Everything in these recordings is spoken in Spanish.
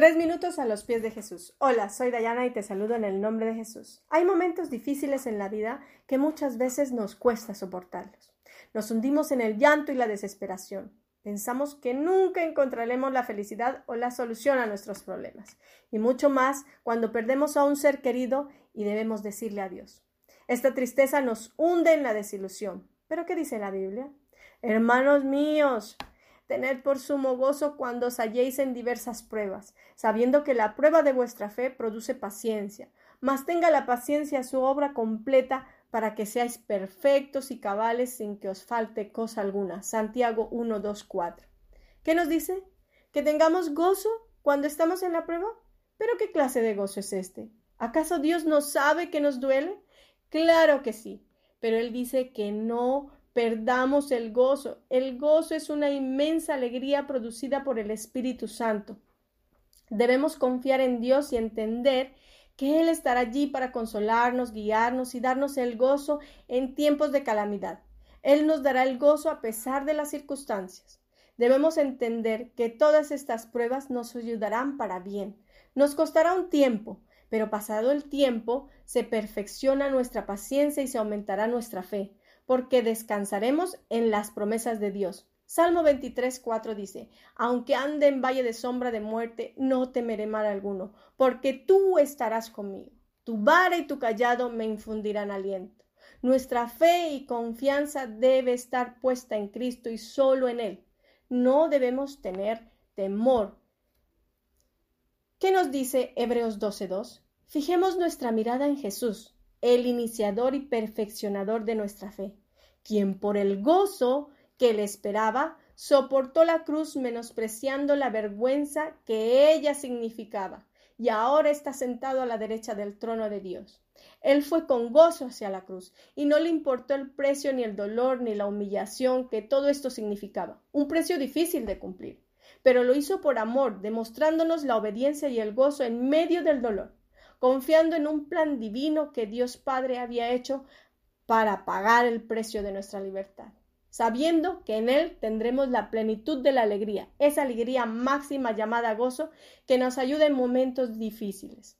Tres minutos a los pies de Jesús. Hola, soy Dayana y te saludo en el nombre de Jesús. Hay momentos difíciles en la vida que muchas veces nos cuesta soportarlos. Nos hundimos en el llanto y la desesperación. Pensamos que nunca encontraremos la felicidad o la solución a nuestros problemas. Y mucho más cuando perdemos a un ser querido y debemos decirle adiós. Esta tristeza nos hunde en la desilusión. ¿Pero qué dice la Biblia? Hermanos míos, Tened por sumo gozo cuando os halléis en diversas pruebas, sabiendo que la prueba de vuestra fe produce paciencia. Mas tenga la paciencia su obra completa para que seáis perfectos y cabales sin que os falte cosa alguna. Santiago 1, 2, 4. ¿Qué nos dice? ¿Que tengamos gozo cuando estamos en la prueba? ¿Pero qué clase de gozo es este? ¿Acaso Dios no sabe que nos duele? Claro que sí, pero Él dice que no perdamos el gozo. El gozo es una inmensa alegría producida por el Espíritu Santo. Debemos confiar en Dios y entender que Él estará allí para consolarnos, guiarnos y darnos el gozo en tiempos de calamidad. Él nos dará el gozo a pesar de las circunstancias. Debemos entender que todas estas pruebas nos ayudarán para bien. Nos costará un tiempo, pero pasado el tiempo se perfecciona nuestra paciencia y se aumentará nuestra fe porque descansaremos en las promesas de Dios. Salmo 23, 4 dice, Aunque ande en valle de sombra de muerte, no temeré mal alguno, porque tú estarás conmigo. Tu vara y tu callado me infundirán aliento. Nuestra fe y confianza debe estar puesta en Cristo y solo en Él. No debemos tener temor. ¿Qué nos dice Hebreos 12.2? Fijemos nuestra mirada en Jesús, el iniciador y perfeccionador de nuestra fe, quien por el gozo que le esperaba soportó la cruz menospreciando la vergüenza que ella significaba, y ahora está sentado a la derecha del trono de Dios. Él fue con gozo hacia la cruz, y no le importó el precio, ni el dolor, ni la humillación que todo esto significaba, un precio difícil de cumplir. Pero lo hizo por amor, demostrándonos la obediencia y el gozo en medio del dolor confiando en un plan divino que Dios Padre había hecho para pagar el precio de nuestra libertad, sabiendo que en Él tendremos la plenitud de la alegría, esa alegría máxima llamada gozo que nos ayuda en momentos difíciles.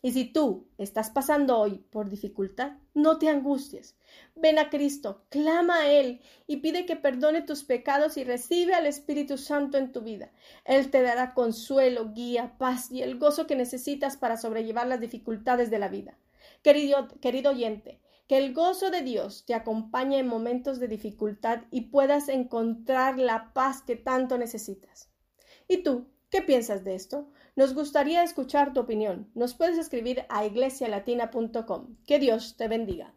Y si tú estás pasando hoy por dificultad, no te angusties. Ven a Cristo, clama a Él y pide que perdone tus pecados y recibe al Espíritu Santo en tu vida. Él te dará consuelo, guía, paz y el gozo que necesitas para sobrellevar las dificultades de la vida. Querido, querido oyente, que el gozo de Dios te acompañe en momentos de dificultad y puedas encontrar la paz que tanto necesitas. ¿Y tú? ¿Qué piensas de esto? Nos gustaría escuchar tu opinión. Nos puedes escribir a iglesialatina.com. Que Dios te bendiga.